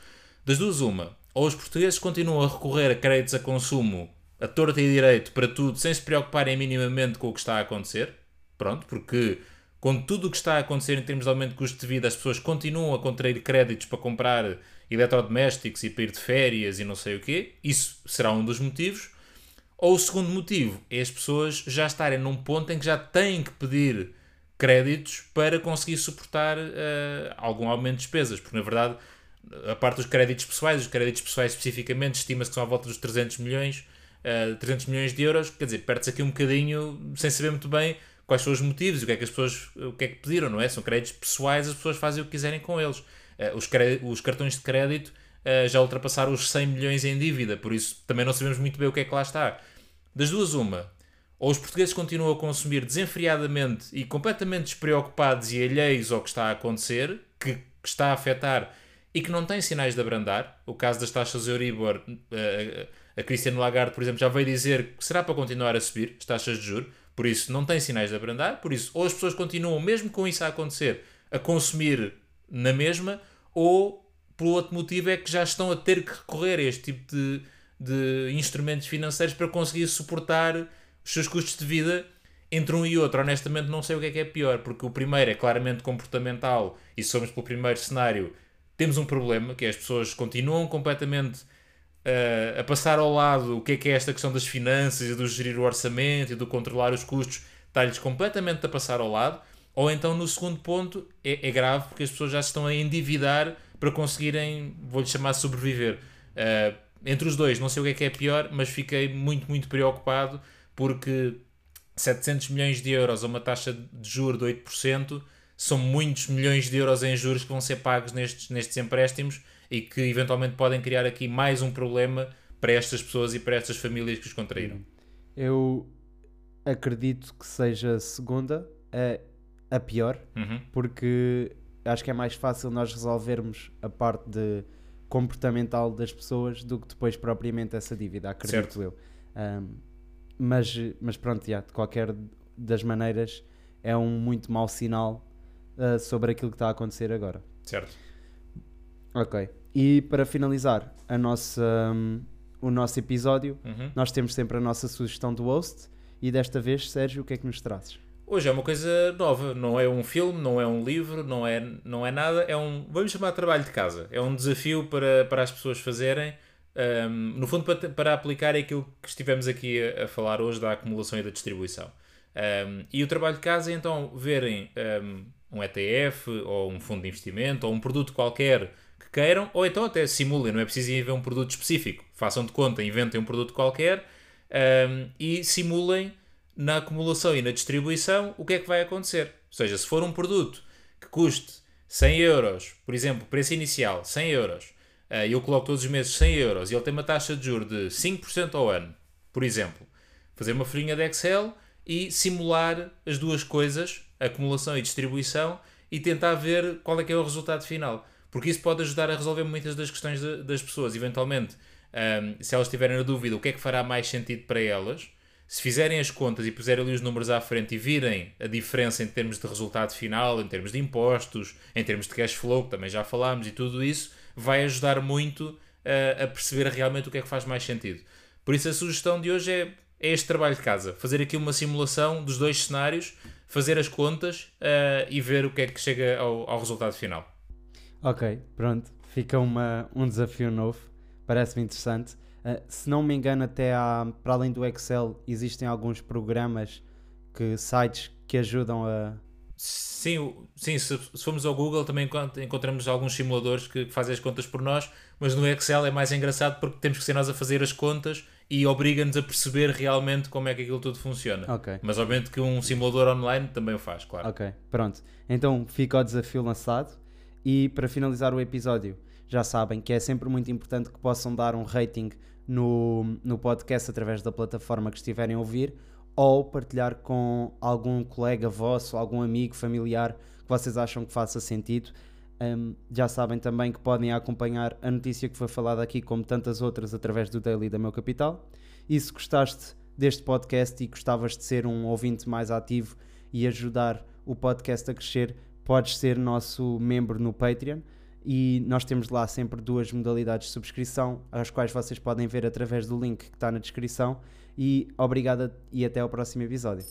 Das duas, uma. Ou os portugueses continuam a recorrer a créditos a consumo a torta e direito para tudo, sem se preocuparem minimamente com o que está a acontecer. Pronto, porque com tudo o que está a acontecer em termos de aumento de custo de vida, as pessoas continuam a contrair créditos para comprar eletrodomésticos e para ir de férias e não sei o quê. Isso será um dos motivos. Ou o segundo motivo é as pessoas já estarem num ponto em que já têm que pedir créditos para conseguir suportar uh, algum aumento de despesas, porque na verdade a parte dos créditos pessoais, os créditos pessoais especificamente, estima-se que são à volta dos 300 milhões, uh, eh, 300 milhões de euros, quer dizer, perde-se aqui um bocadinho sem saber muito bem quais são os motivos, o que é que as pessoas, o que é que pediram, não é? São créditos pessoais, as pessoas fazem o que quiserem com eles. Uh, os, os cartões de crédito uh, já ultrapassaram os 100 milhões em dívida, por isso também não sabemos muito bem o que é que lá está. Das duas, uma. Ou os portugueses continuam a consumir desenfreadamente e completamente despreocupados e alheios ao que está a acontecer, que, que está a afetar e que não tem sinais de abrandar. O caso das taxas Euribor, uh, a Cristiano Lagarde, por exemplo, já veio dizer que será para continuar a subir as taxas de juros, por isso não tem sinais de abrandar, por isso ou as pessoas continuam, mesmo com isso a acontecer, a consumir na mesma, ou por outro motivo é que já estão a ter que recorrer a este tipo de, de instrumentos financeiros para conseguir suportar os seus custos de vida entre um e outro. Honestamente, não sei o que é que é pior, porque o primeiro é claramente comportamental e somos pelo primeiro cenário, temos um problema que é as pessoas continuam completamente uh, a passar ao lado o que é que é esta questão das finanças e do gerir o orçamento e do controlar os custos, está-lhes completamente a passar ao lado. Ou então, no segundo ponto, é, é grave porque as pessoas já se estão a endividar para conseguirem, vou-lhe chamar, sobreviver. Uh, entre os dois, não sei o que é que é pior, mas fiquei muito, muito preocupado porque 700 milhões de euros a uma taxa de juros de 8% são muitos milhões de euros em juros que vão ser pagos nestes, nestes empréstimos e que eventualmente podem criar aqui mais um problema para estas pessoas e para estas famílias que os contraíram. Eu acredito que seja a segunda, a a pior, uhum. porque acho que é mais fácil nós resolvermos a parte de comportamental das pessoas do que depois propriamente essa dívida, acredito certo. eu. Um, mas, mas pronto, já, de qualquer das maneiras é um muito mau sinal uh, sobre aquilo que está a acontecer agora. Certo. Ok. E para finalizar a nossa, um, o nosso episódio, uhum. nós temos sempre a nossa sugestão do host e desta vez, Sérgio, o que é que nos trazes? Hoje é uma coisa nova, não é um filme, não é um livro, não é, não é nada, é um, vamos chamar de trabalho de casa. É um desafio para, para as pessoas fazerem, um, no fundo para, para aplicar aquilo que estivemos aqui a, a falar hoje da acumulação e da distribuição. Um, e o trabalho de casa é então verem um, um ETF ou um fundo de investimento ou um produto qualquer que queiram, ou então até simulem, não é preciso ir ver um produto específico. Façam de conta, inventem um produto qualquer e simulem na acumulação e na distribuição, o que é que vai acontecer? Ou seja, se for um produto que custe 100 euros, por exemplo, preço inicial, 100 euros, eh, eu coloco todos os meses 100 euros e ele tem uma taxa de juros de 5% ao ano, por exemplo, fazer uma folhinha de Excel e simular as duas coisas, acumulação e distribuição, e tentar ver qual é que é o resultado final. Porque isso pode ajudar a resolver muitas das questões de, das pessoas. Eventualmente, um, se elas tiverem na dúvida o que é que fará mais sentido para elas, se fizerem as contas e puserem ali os números à frente e virem a diferença em termos de resultado final, em termos de impostos, em termos de cash flow, que também já falámos, e tudo isso, vai ajudar muito uh, a perceber realmente o que é que faz mais sentido. Por isso a sugestão de hoje é, é este trabalho de casa, fazer aqui uma simulação dos dois cenários, fazer as contas uh, e ver o que é que chega ao, ao resultado final. Ok, pronto, fica uma, um desafio novo, parece-me interessante. Uh, se não me engano, até há, para além do Excel, existem alguns programas, que sites que ajudam a. Sim, sim se, se formos ao Google também encontramos alguns simuladores que fazem as contas por nós, mas no Excel é mais engraçado porque temos que ser nós a fazer as contas e obriga-nos a perceber realmente como é que aquilo tudo funciona. Okay. Mas obviamente que um simulador online também o faz, claro. Ok, pronto. Então fica o desafio lançado e para finalizar o episódio, já sabem que é sempre muito importante que possam dar um rating no, no podcast através da plataforma que estiverem a ouvir ou partilhar com algum colega vosso, algum amigo, familiar que vocês acham que faça sentido. Um, já sabem também que podem acompanhar a notícia que foi falada aqui, como tantas outras, através do Daily da Meu Capital. E se gostaste deste podcast e gostavas de ser um ouvinte mais ativo e ajudar o podcast a crescer, podes ser nosso membro no Patreon e nós temos lá sempre duas modalidades de subscrição, as quais vocês podem ver através do link que está na descrição. E obrigada e até ao próximo episódio.